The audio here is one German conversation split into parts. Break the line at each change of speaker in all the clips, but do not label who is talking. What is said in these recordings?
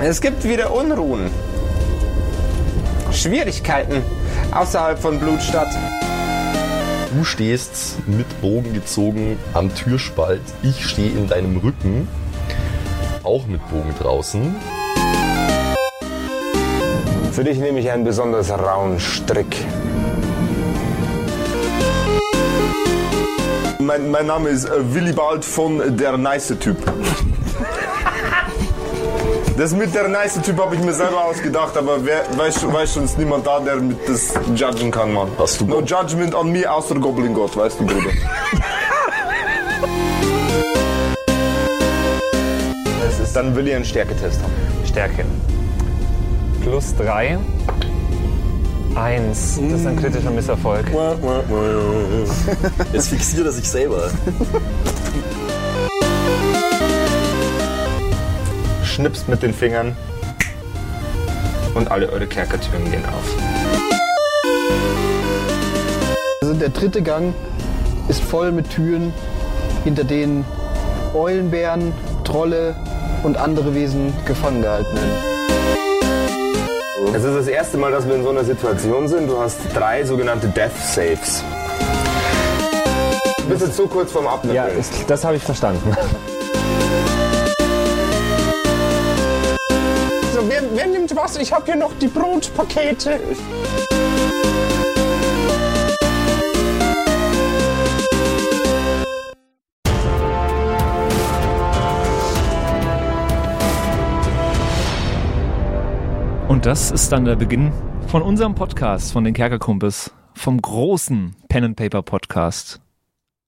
Es gibt wieder Unruhen. Schwierigkeiten außerhalb von Blutstadt.
Du stehst mit Bogen gezogen am Türspalt. Ich stehe in deinem Rücken, auch mit Bogen draußen.
Für dich nehme ich einen besonders rauen Strick.
Mein, mein Name ist äh, Willibald von der Nice Typ. Das mit der Nice Typ habe ich mir selber ausgedacht, aber wer, weiß, schon- weiß schon, ist niemand da, der mit das judgen kann, Mann.
Hast du
No judgment an mir, außer Goblin Gott, weißt du, Bruder.
Es ist dann will ich einen Stärketest haben.
Stärke. Plus 3. 1. Das ist ein kritischer Misserfolg.
Jetzt fixiert er sich selber.
Schnipst mit den Fingern und alle eure Kerkertüren gehen auf.
Also der dritte Gang ist voll mit Türen, hinter denen Eulenbären, Trolle und andere Wesen gefangen gehalten werden.
Es ist das erste Mal, dass wir in so einer Situation sind. Du hast drei sogenannte Death Saves. Du bist jetzt so kurz vorm Abnippeln.
Ja, das habe ich verstanden.
Wer, wer nimmt was? Ich habe hier noch die Brotpakete.
Und das ist dann der Beginn von unserem Podcast, von den Kerkerkumpels, vom großen Pen and Paper Podcast.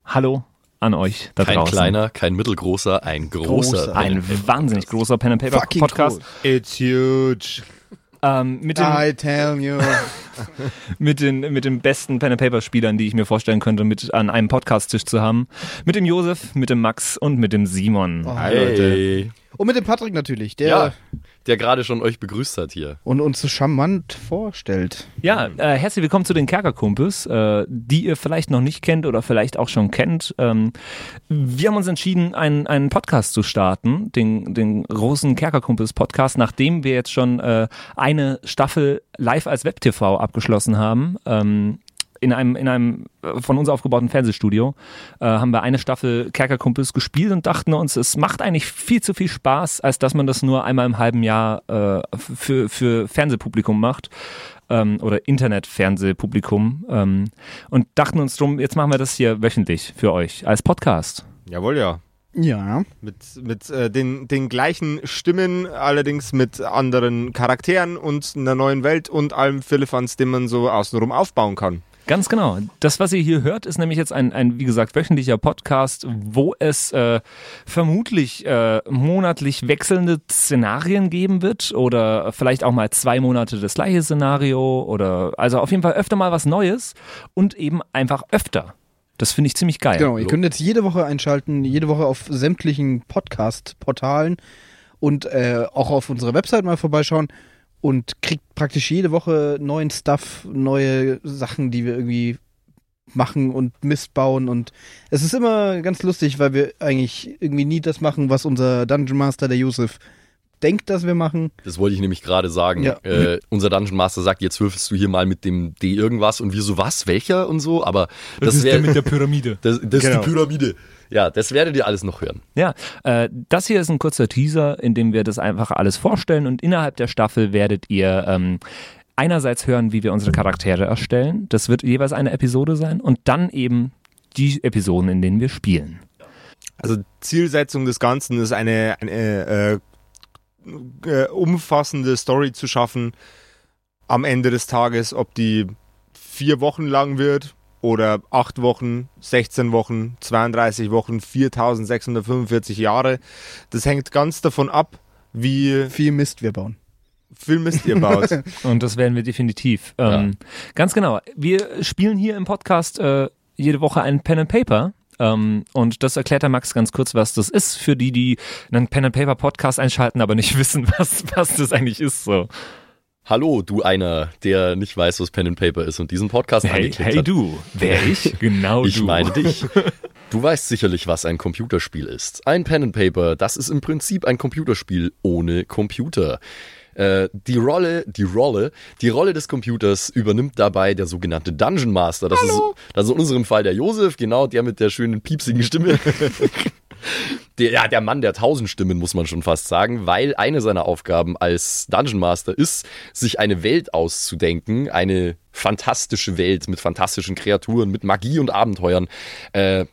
Hallo an euch da
Kein
draußen.
kleiner, kein mittelgroßer, ein großer.
Großer.
Ein wahnsinnig großer Pen and Paper
Fucking
Podcast.
It's huge.
Ähm, mit, den,
I tell you.
mit, den, mit den besten Pen and Paper Spielern, die ich mir vorstellen könnte, mit an einem Podcast-Tisch zu haben. Mit dem Josef, mit dem Max und mit dem Simon.
Oh,
Hey.
Und mit dem Patrick natürlich, der
Ja, der gerade schon euch begrüßt hat hier.
und uns so charmant vorstellt.
Ja, äh, herzlich willkommen zu den Kerkerkumpels, äh, die ihr vielleicht noch nicht kennt oder vielleicht auch schon kennt. Ähm, wir haben uns entschieden, einen, einen Podcast zu starten, den, den großen Kerkerkumpels-Podcast, nachdem wir jetzt schon äh, eine Staffel live als Web-TV abgeschlossen haben. Ähm, in einem, in einem äh, von uns aufgebauten Fernsehstudio äh, haben wir eine Staffel Kerkerkumpels gespielt und dachten uns, es macht eigentlich viel zu viel Spaß, als dass man das nur einmal im halben Jahr äh, für, für Fernsehpublikum macht ähm, oder Internetfernsehpublikum ähm, und dachten uns drum, jetzt machen wir das hier wöchentlich für euch als Podcast.
Jawohl, ja.
Ja.
Mit, mit äh, den, den gleichen Stimmen, allerdings mit anderen Charakteren und einer neuen Welt und allem Philippans, den man so außenrum aufbauen kann.
Ganz genau. Das, was ihr hier hört, ist nämlich jetzt ein, ein wie gesagt, wöchentlicher Podcast, wo es äh, vermutlich äh, monatlich wechselnde Szenarien geben wird oder vielleicht auch mal zwei Monate das gleiche Szenario oder also auf jeden Fall öfter mal was Neues und eben einfach öfter. Das finde ich ziemlich geil.
Genau, ihr könnt jetzt jede Woche einschalten, jede Woche auf sämtlichen Podcast-Portalen und äh, auch auf unserer Website mal vorbeischauen und kriegt praktisch jede Woche neuen Stuff, neue Sachen, die wir irgendwie machen und Mist bauen und es ist immer ganz lustig, weil wir eigentlich irgendwie nie das machen, was unser Dungeon Master, der Yusuf, denkt, dass wir machen.
Das wollte ich nämlich gerade sagen.
Ja.
Äh, unser Dungeon Master sagt, jetzt würfelst du hier mal mit dem D irgendwas und wir so, was, welcher und so, aber das, wäre
der Pyramide.
das, das
Genau.
ist die Pyramide. Ja, das werdet ihr alles noch hören.
Ja, äh, das hier ist ein kurzer Teaser, in dem wir das einfach alles vorstellen und innerhalb der Staffel werdet ihr ähm, einerseits hören, wie wir unsere Charaktere erstellen. Das wird jeweils eine Episode sein und dann eben die Episoden, in denen wir spielen.
Also Zielsetzung des Ganzen ist eine, eine äh, äh, umfassende Story zu schaffen am Ende des Tages, ob die vier Wochen lang wird oder acht Wochen, 16 Wochen, 32 Wochen, 4645 Jahre. Das hängt ganz davon ab, wie
Viel Mist wir bauen.
viel Mist ihr baut.
Und das werden wir definitiv. Ähm, Ganz genau. Wir spielen hier im Podcast äh, jede Woche ein Pen and Paper. Ähm, und das erklärt der Max ganz kurz, was das ist, für die, die einen Pen and Paper Podcast einschalten, aber nicht wissen, was, was das eigentlich ist. So.
Hallo, du einer, der nicht weiß, was Pen and Paper ist und diesen Podcast
Hey,
angeklickt
hey
hat.
du, wer ich? Genau
Ich
du.
meine dich. Du weißt sicherlich, was ein Computerspiel ist. Ein Pen and Paper, das ist im Prinzip ein Computerspiel ohne Computer. Äh, die Rolle, die Rolle, die Rolle des Computers übernimmt dabei der sogenannte Dungeon Master. Das, ist, das ist in unserem Fall der Josef, genau, der mit der schönen piepsigen Stimme. Der, ja, der Mann der tausend Stimmen, muss man schon fast sagen, weil eine seiner Aufgaben als Dungeon Master ist, sich eine Welt auszudenken, eine fantastische Welt mit fantastischen Kreaturen, mit Magie und Abenteuern, äh,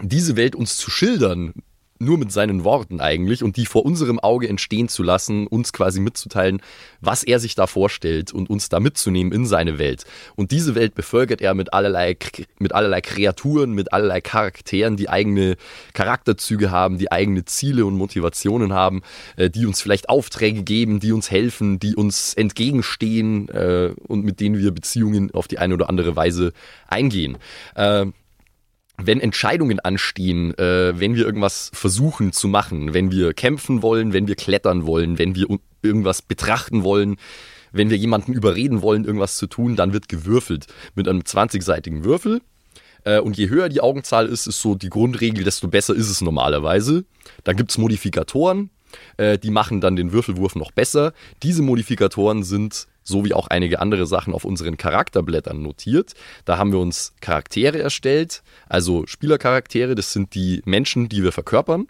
diese Welt uns zu schildern, nur mit seinen Worten eigentlich und die vor unserem Auge entstehen zu lassen, uns quasi mitzuteilen, was er sich da vorstellt und uns da mitzunehmen in seine Welt. Und diese Welt bevölkert er mit allerlei, mit allerlei Kreaturen, mit allerlei Charakteren, die eigene Charakterzüge haben, die eigene Ziele und Motivationen haben, äh, die uns vielleicht Aufträge geben, die uns helfen, die uns entgegenstehen äh, und mit denen wir Beziehungen auf die eine oder andere Weise eingehen. Äh, wenn Entscheidungen anstehen, äh, wenn wir irgendwas versuchen zu machen, wenn wir kämpfen wollen, wenn wir klettern wollen, wenn wir irgendwas betrachten wollen, wenn wir jemanden überreden wollen, irgendwas zu tun, dann wird gewürfelt mit einem 20-seitigen Würfel. Äh, und je höher die Augenzahl ist, ist so die Grundregel, desto besser ist es normalerweise. Dann gibt's Modifikatoren, äh, die machen dann den Würfelwurf noch besser. Diese Modifikatoren sind, so wie auch einige andere Sachen, auf unseren Charakterblättern notiert. Da haben wir uns Charaktere erstellt, also Spielercharaktere, das sind die Menschen, die wir verkörpern.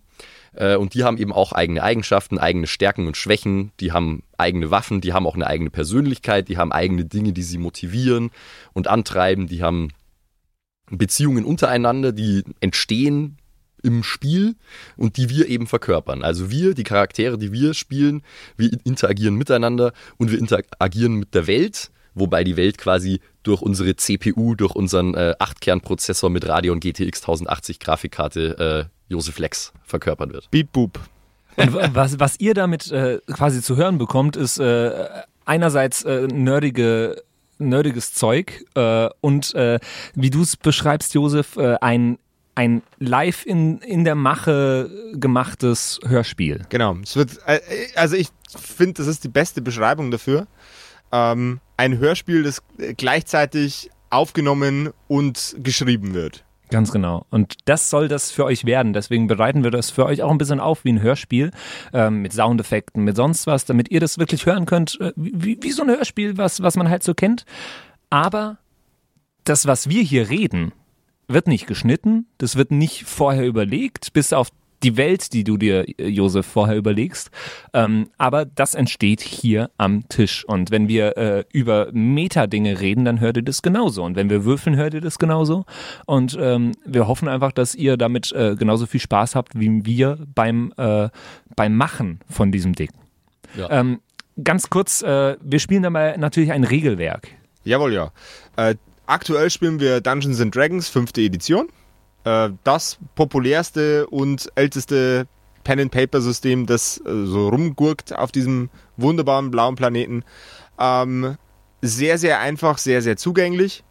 Äh, Und die haben eben auch eigene Eigenschaften, eigene Stärken und Schwächen, die haben eigene Waffen, die haben auch eine eigene Persönlichkeit, die haben eigene Dinge, die sie motivieren und antreiben, die haben Beziehungen untereinander, die entstehen im Spiel und die wir eben verkörpern. Also wir, die Charaktere, die wir spielen, wir interagieren miteinander und wir interagieren mit der Welt, wobei die Welt quasi durch unsere CPU, durch unseren äh, 8-Kern-Prozessor mit Radeon GTX 1080 Grafikkarte äh, Josef Lex verkörpert wird.
Beep boop.
Und wa- was, was ihr damit äh, quasi zu hören bekommt, ist äh, einerseits äh, nerdige, nerdiges Zeug äh, und äh, wie du es beschreibst, Josef, äh, ein, ein live in, in der Mache gemachtes Hörspiel.
Genau. Es wird, äh, also ich finde, das ist die beste Beschreibung dafür. Ähm, ein Hörspiel, das gleichzeitig aufgenommen und geschrieben wird.
Ganz genau. Und das soll das für euch werden. Deswegen bereiten wir das für euch auch ein bisschen auf wie ein Hörspiel ähm, mit Soundeffekten, mit sonst was, damit ihr das wirklich hören könnt, äh, wie, wie so ein Hörspiel, was, was man halt so kennt. Aber das, was wir hier reden, wird nicht geschnitten, das wird nicht vorher überlegt, bis auf die Welt, die du dir, äh, Josef, vorher überlegst. Ähm, aber das entsteht hier am Tisch. Und wenn wir äh, über Metadinge reden, dann hört ihr das genauso. Und wenn wir würfeln, hört ihr das genauso. Und ähm, wir hoffen einfach, dass ihr damit äh, genauso viel Spaß habt, wie wir beim, äh, beim Machen von diesem Ding.
Ja.
Ähm, ganz kurz, äh, wir spielen dabei natürlich ein Regelwerk.
Jawohl, ja. Aktuell spielen wir Dungeons and Dragons, fünfte Edition. Äh, das populärste und älteste Pen-and-Paper-System, das äh, so rumgurkt auf diesem wunderbaren blauen Planeten. Ähm, sehr, sehr einfach, sehr, sehr zugänglich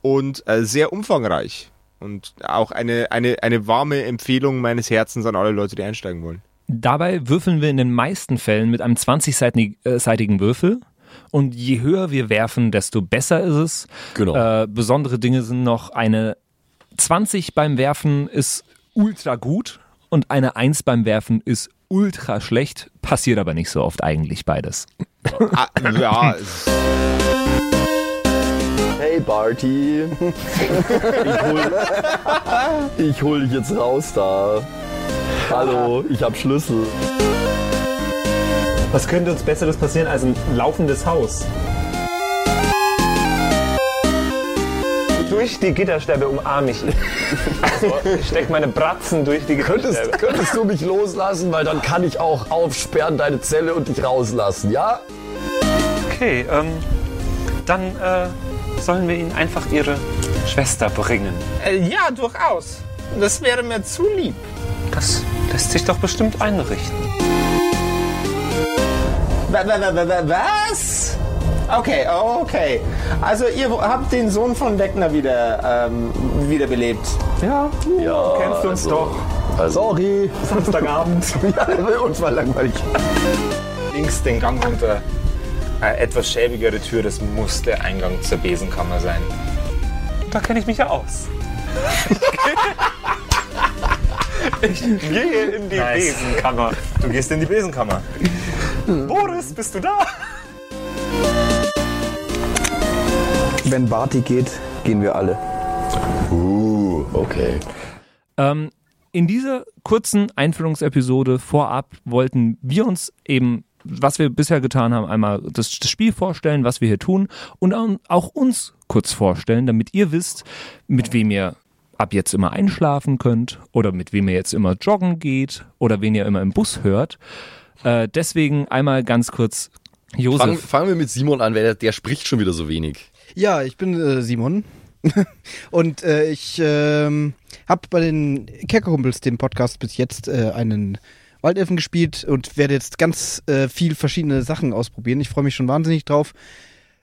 und äh, sehr umfangreich. Und auch eine, eine, eine warme Empfehlung meines Herzens an alle Leute, die einsteigen wollen.
Dabei würfeln wir in den meisten Fällen mit einem 20-seitigen Würfel. Und je höher wir werfen, desto besser ist es.
Genau.
Äh, besondere Dinge sind noch eine 20 beim Werfen ist ultra gut und eine 1 beim Werfen ist ultra schlecht. Passiert aber nicht so oft eigentlich beides.
Ah, ja,
Hey Barty, ich hol, ich hol dich jetzt raus da. Hallo, ich hab Schlüssel.
Was könnte uns Besseres passieren als ein laufendes Haus? Durch die Gitterstäbe umarme ich ihn. Also, ich steck meine Bratzen durch die
Könntest,
Gitterstäbe.
könntest du mich loslassen, weil dann kann ich auch aufsperren deine Zelle und dich rauslassen, ja?
Okay, ähm, dann äh, sollen wir ihnen einfach ihre Schwester bringen.
Äh, ja, durchaus. Das wäre mir zu lieb.
Das lässt sich doch bestimmt einrichten.
Was? Okay, oh, okay. Also ihr habt den Sohn von Wegner wieder ähm, wiederbelebt.
Ja,
Ja.
kennst du uns doch.
Also, Sorry.
Samstagabend.
Ja, uns war langweilig.
Links den Gang runter.
Eine etwas schäbigere Tür, das muss der Eingang zur Besenkammer sein.
Da kenne ich mich ja aus. ich gehe in die
Nice.
Besenkammer.
Du gehst in die Besenkammer.
Boris, bist du da?
Wenn Barty geht, gehen wir alle.
Uh, okay.
Ähm, in dieser kurzen Einführungsepisode vorab wollten wir uns eben, was wir bisher getan haben, einmal das, das Spiel vorstellen, was wir hier tun und au- auch uns kurz vorstellen, damit ihr wisst, mit wem ihr ab jetzt immer einschlafen könnt oder mit wem ihr jetzt immer joggen geht oder wen ihr immer im Bus hört. Äh, deswegen einmal ganz kurz, Josef.
Fangen, fangen wir mit Simon an, weil der, der spricht schon wieder so wenig.
Ja, ich bin äh, Simon. und äh, ich ähm, habe bei den Kerkerkumpels, dem Podcast, bis jetzt äh, einen Waldelfen gespielt und werde jetzt ganz äh, viel verschiedene Sachen ausprobieren. Ich freue mich schon wahnsinnig drauf.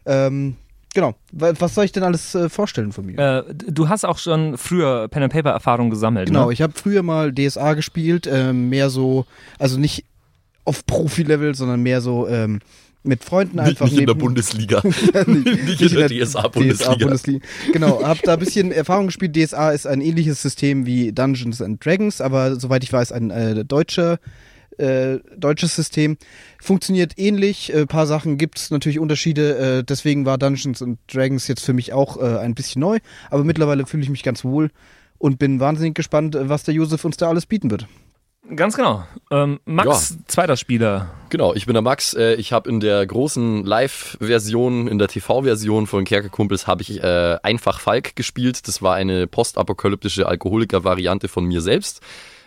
Ähm, genau. Wa- Was soll ich denn alles äh, vorstellen von mir?
Äh, du hast auch schon früher Pen and Paper Erfahrung gesammelt,
Genau,
ne?
ich habe früher mal DSA gespielt, ähm, mehr so, also nicht auf Profi-Level, sondern mehr so ähm, mit Freunden
Nicht,
einfach
nicht in der
neben-
Bundesliga.
nicht,
nicht in der DSA-Bundesliga.
DSA-Bundesliga. Genau, hab da ein bisschen Erfahrung gespielt. DSA ist ein ähnliches System wie Dungeons and Dragons, aber soweit ich weiß, ein äh, deutscher äh, deutsches System. Funktioniert ähnlich. Ein äh, paar Sachen gibt es natürlich Unterschiede. Äh, deswegen war Dungeons and Dragons jetzt für mich auch äh, ein bisschen neu. Aber mittlerweile fühle ich mich ganz wohl und bin wahnsinnig gespannt, was der Josef uns da alles bieten wird.
Ganz genau. Ähm, Max, zweiter Spieler.
Genau, ich bin der Max. Äh, Ich habe in der großen Live-Version, in der TV-Version von Kerkerkumpels, habe ich äh, einfach Falk gespielt. Das war eine postapokalyptische Alkoholiker-Variante von mir selbst.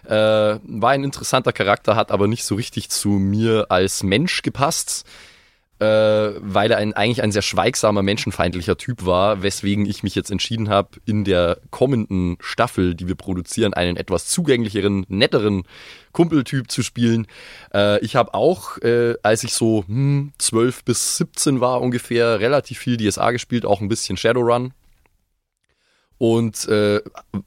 Äh, war ein interessanter Charakter, hat aber nicht so richtig zu mir als Mensch gepasst, äh, weil er ein, eigentlich ein sehr schweigsamer, menschenfeindlicher Typ war, weswegen ich mich jetzt entschieden habe, in der kommenden Staffel, die wir produzieren, einen etwas zugänglicheren, netteren Kumpeltyp zu spielen. Äh, ich habe auch, äh, als ich so hm, 12 bis 17 war ungefähr, relativ viel DSA gespielt, auch ein bisschen Shadowrun. Und äh,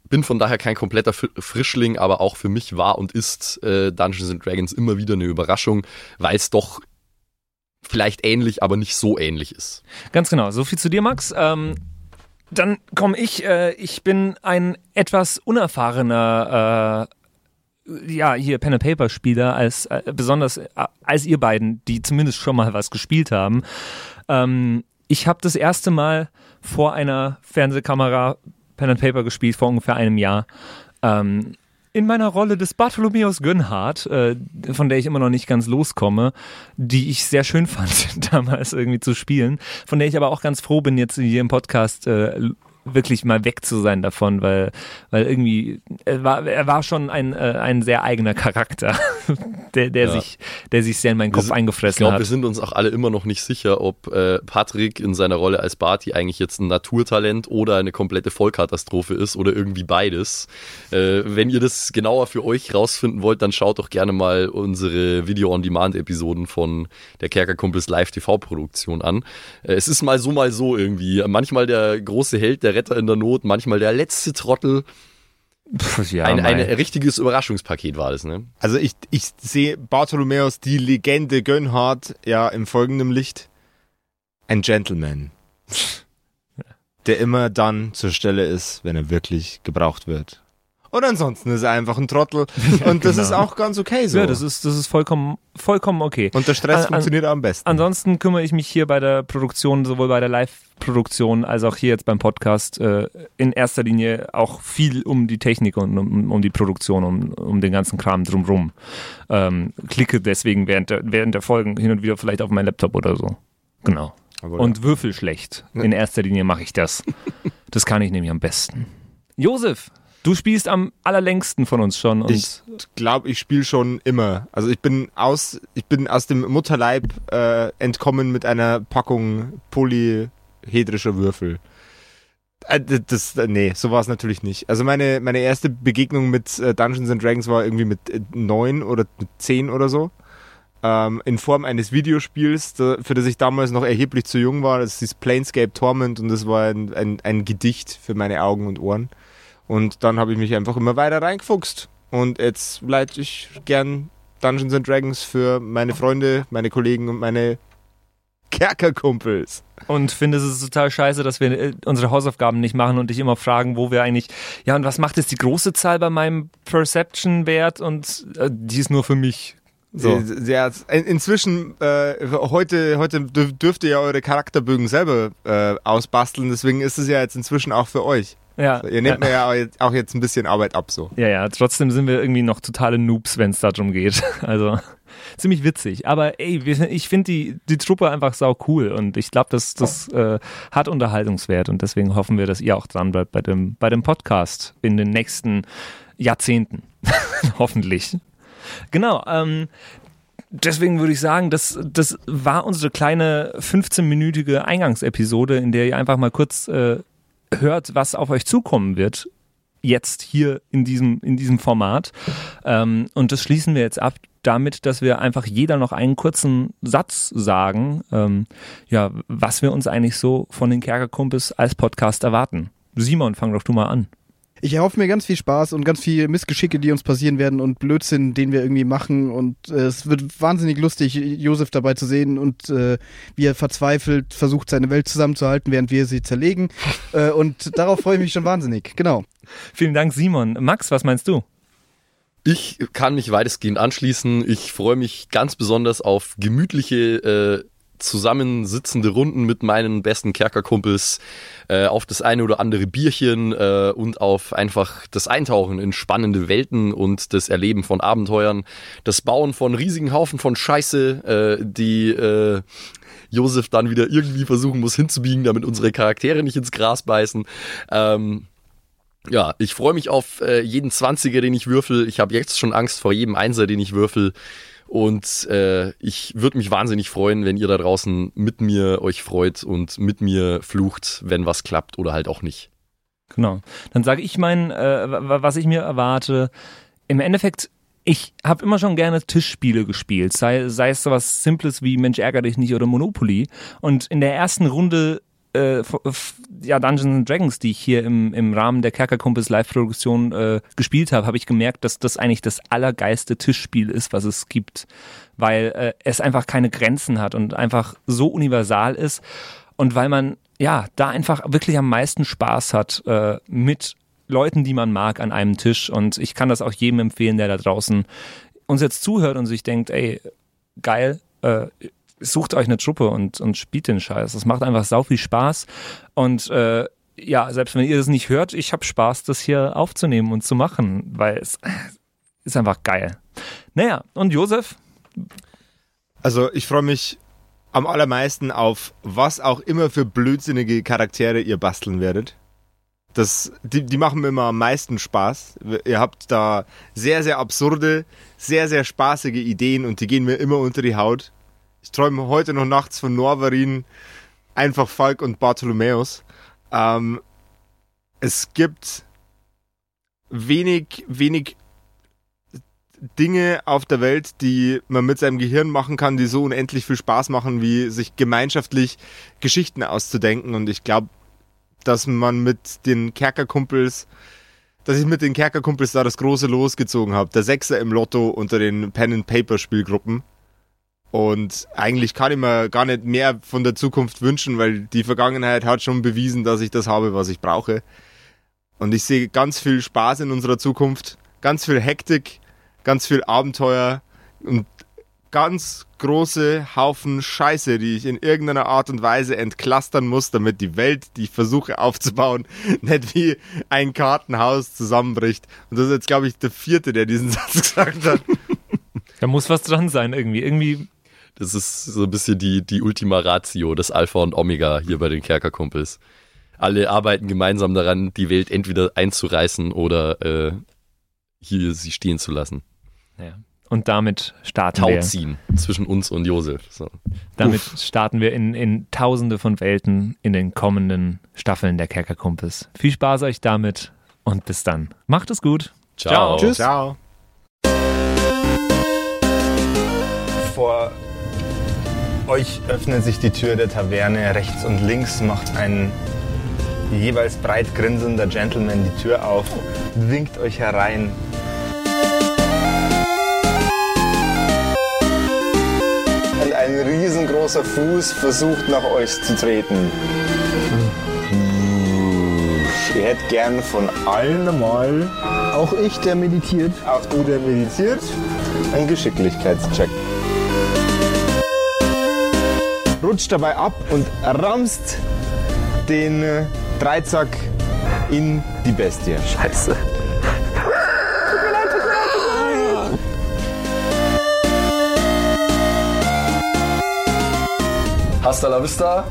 bin von daher kein kompletter Fr- Frischling, aber auch für mich war und ist äh, Dungeons and Dragons immer wieder eine Überraschung, weil es doch vielleicht ähnlich, aber nicht so ähnlich ist.
Ganz genau. So viel zu dir, Max. Ähm, dann komme ich. Äh, ich bin ein etwas unerfahrener, äh, ja, hier Pen and Paper Spieler als äh, besonders äh, als ihr beiden, die zumindest schon mal was gespielt haben. Ähm, ich habe das erste Mal vor einer Fernsehkamera Pen and Paper gespielt vor ungefähr einem Jahr. Ähm, in meiner Rolle des Bartholomäus Gönnhardt, äh, von der ich immer noch nicht ganz loskomme, die ich sehr schön fand, damals irgendwie zu spielen, von der ich aber auch ganz froh bin, jetzt hier im Podcast äh, wirklich mal weg zu sein davon, weil, weil irgendwie, er war, er war schon ein, äh, ein sehr eigener Charakter, der, der,
Ja.
sich, der sich sehr in meinen Kopf
Wir sind- Ich
eingefressen
glaube, wir
hat.
sind uns auch alle immer noch nicht sicher, ob äh, Patrick in seiner Rolle als Barty eigentlich jetzt ein Naturtalent oder eine komplette Vollkatastrophe ist oder irgendwie beides. Äh, wenn ihr das genauer für euch rausfinden wollt, dann schaut doch gerne mal unsere Video-on-Demand-Episoden von der Kerkerkumpels Live-TV-Produktion an. Äh, es ist mal so, mal so irgendwie. Manchmal der große Held, der Retter in der Not, manchmal der letzte Trottel.
Pff, ja,
ein, ein richtiges Überraschungspaket war das, ne?
Also ich, ich sehe Bartholomäus, die Legende Gönnhardt, ja im folgenden Licht. Ein Gentleman. Der immer dann zur Stelle ist, wenn er wirklich gebraucht wird. Und ansonsten ist er einfach ein Trottel. Und das
genau.
ist auch ganz okay so.
ja, das ist, das ist vollkommen, vollkommen okay.
Und der Stress
An-
funktioniert am besten.
Ansonsten kümmere ich mich hier bei der Produktion, sowohl bei der Live-Produktion als auch hier jetzt beim Podcast, äh, in erster Linie auch viel um die Technik und um, um die Produktion, um, um den ganzen Kram drumrum. Ähm, klicke deswegen während der, während der Folgen hin und wieder vielleicht auf meinen Laptop oder so. Genau.
Aber
Und würfel schlecht. In erster Linie mache ich das. Das kann ich nämlich am besten. Josef, du spielst am allerlängsten von uns schon.
Ich glaube, ich spiele schon immer. Also ich bin aus, ich bin aus dem Mutterleib äh, entkommen mit einer Packung polyhedrischer Würfel. Äh, Das, äh, nee, so war es natürlich nicht. Also meine, meine erste Begegnung mit äh, Dungeons and Dragons war irgendwie mit äh, neun oder mit zehn oder so. Ähm, in Form eines Videospiels, für das ich damals noch erheblich zu jung war. Das ist Planescape Torment und das war ein, ein, ein Gedicht für meine Augen und Ohren. Und dann habe ich mich einfach immer weiter reingefuchst. Und jetzt leite ich gern Dungeons and Dragons für meine Freunde, meine Kollegen und meine Kerkerkumpels.
und finde es total scheiße, dass wir äh, unsere Hausaufgaben nicht machen und dich immer fragen, wo wir eigentlich, ja, und was macht jetzt die große Zahl bei meinem Perception-Wert und äh, die ist nur für mich. So.
Äh, Ja, in- inzwischen, äh, heute, heute dürf- dürft ihr ja eure Charakterbögen selber äh, ausbasteln, deswegen ist es ja jetzt inzwischen auch für euch.
Ja,
Ihr nehmt mir ja auch jetzt- ein bisschen Arbeit ab so.
ja, ja, trotzdem sind wir irgendwie noch totale Noobs, wenn es darum geht. Also ziemlich witzig. Aber ey, ich finde die, die Truppe einfach sau cool und ich glaube, das, das äh, hat Unterhaltungswert und deswegen hoffen wir, dass ihr auch dran bleibt bei dem, bei dem Podcast in den nächsten Jahrzehnten. Hoffentlich. Genau. Ähm, deswegen würde ich sagen, das, das war unsere kleine 15-minütige Eingangsepisode, in der ihr einfach mal kurz äh, hört, was auf euch zukommen wird. Jetzt hier in diesem, in diesem Format. Ähm, und das schließen wir jetzt ab damit, dass wir einfach jeder noch einen kurzen Satz sagen, ähm, ja, was wir uns eigentlich so von den Kerkerkumpels als Podcast erwarten. Simon, fang doch du mal an.
Ich erhoffe mir ganz viel Spaß und ganz viel Missgeschicke, die uns passieren werden und Blödsinn, den wir irgendwie machen. Und äh, es wird wahnsinnig lustig, Josef dabei zu sehen und äh, wie er verzweifelt versucht, seine Welt zusammenzuhalten, während wir sie zerlegen. äh, und darauf freue ich mich schon wahnsinnig. Genau.
Vielen Dank, Simon. Max, was meinst du?
Ich kann mich weitestgehend anschließen. Ich freue mich ganz besonders auf gemütliche, äh, zusammensitzende Runden mit meinen besten Kerkerkumpels, äh, auf das eine oder andere Bierchen äh, und auf einfach das Eintauchen in spannende Welten und das Erleben von Abenteuern, das Bauen von riesigen Haufen von Scheiße, äh, die äh, Josef dann wieder irgendwie versuchen muss hinzubiegen, damit unsere Charaktere nicht ins Gras beißen. Ähm, ja, ich freue mich auf äh, jeden 20er, den ich würfel. Ich habe jetzt schon Angst vor jedem Einser, den ich würfel. Und äh, ich würde mich wahnsinnig freuen, wenn ihr da draußen mit mir euch freut und mit mir flucht, wenn was klappt oder halt auch nicht.
Genau. Dann sage ich mein, äh, wa- was ich mir erwarte. Im Endeffekt, ich habe immer schon gerne Tischspiele gespielt, sei, sei es sowas Simples wie Mensch ärger dich nicht oder Monopoly. Und in der ersten Runde äh, ja, Dungeons and Dragons, die ich hier im, im Rahmen der Kerkerkumpels Live-Produktion äh, gespielt habe, habe ich gemerkt, dass das eigentlich das allergeilste Tischspiel ist, was es gibt, weil äh, es einfach keine Grenzen hat und einfach so universal ist und weil man ja da einfach wirklich am meisten Spaß hat äh, mit Leuten, die man mag an einem Tisch und ich kann das auch jedem empfehlen, der da draußen uns jetzt zuhört und sich denkt, ey, geil, äh, sucht euch eine Truppe und, und spielt den Scheiß. Das macht einfach sau viel Spaß. Und äh, ja, selbst wenn ihr das nicht hört, ich habe Spaß, das hier aufzunehmen und zu machen, weil es ist einfach geil. Naja, und Josef?
Also ich freue mich am allermeisten auf was auch immer für blödsinnige Charaktere ihr basteln werdet. Das, die, die machen mir immer am meisten Spaß. Ihr habt da sehr, sehr absurde, sehr, sehr spaßige Ideen und die gehen mir immer unter die Haut. Ich träume heute noch nachts von Norvarin, einfach Falk und Bartholomäus. Ähm, es gibt wenig, wenig Dinge auf der Welt, die man mit seinem Gehirn machen kann, die so unendlich viel Spaß machen, wie sich gemeinschaftlich Geschichten auszudenken. Und ich glaube, dass man mit den Kerkerkumpels, dass ich mit den Kerkerkumpels da das große losgezogen habe. Der Sechser im Lotto unter den Pen-and-Paper-Spielgruppen. Und eigentlich kann ich mir gar nicht mehr von der Zukunft wünschen, weil die Vergangenheit hat schon bewiesen, dass ich das habe, was ich brauche. Und ich sehe ganz viel Spaß in unserer Zukunft, ganz viel Hektik, ganz viel Abenteuer und ganz große Haufen Scheiße, die ich in irgendeiner Art und Weise entklustern muss, damit die Welt, die ich versuche aufzubauen, nicht wie ein Kartenhaus zusammenbricht. Und das ist jetzt, glaube ich, der vierte, der diesen Satz gesagt hat.
Da muss was dran sein irgendwie. Irgendwie
Das ist so ein bisschen die, die Ultima Ratio, das Alpha und Omega hier bei den Kerkerkumpels. Alle arbeiten gemeinsam daran, die Welt entweder einzureißen oder äh, hier sie stehen zu lassen.
Ja. Und damit starten
Tau
wir.
ziehen zwischen uns und Josef. So.
Damit starten wir in, in tausende von Welten in den kommenden Staffeln der Kerkerkumpels. Viel Spaß euch damit und bis dann. Macht es gut.
Ciao.
Tschüss.
Ciao.
Vor euch öffnet sich die Tür der Taverne. Rechts und links macht ein jeweils breit grinsender Gentleman die Tür auf, winkt euch herein. Und ein riesengroßer großer Fuß versucht nach euch zu treten. Ihr hättet gern von allen mal,
Auch ich, der meditiert.
auch du, der meditiert, einen Geschicklichkeitscheck. Rutscht dabei ab und ramst den äh, Dreizack in die Bestie.
Scheiße.
Hasta la vista.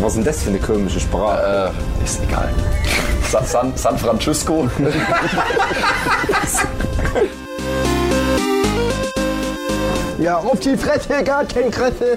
Was ist denn das für eine komische Sprache?
Äh, ist egal. Sa San, San Francisco.
Ja, auf die Fresse, Gartenkresse.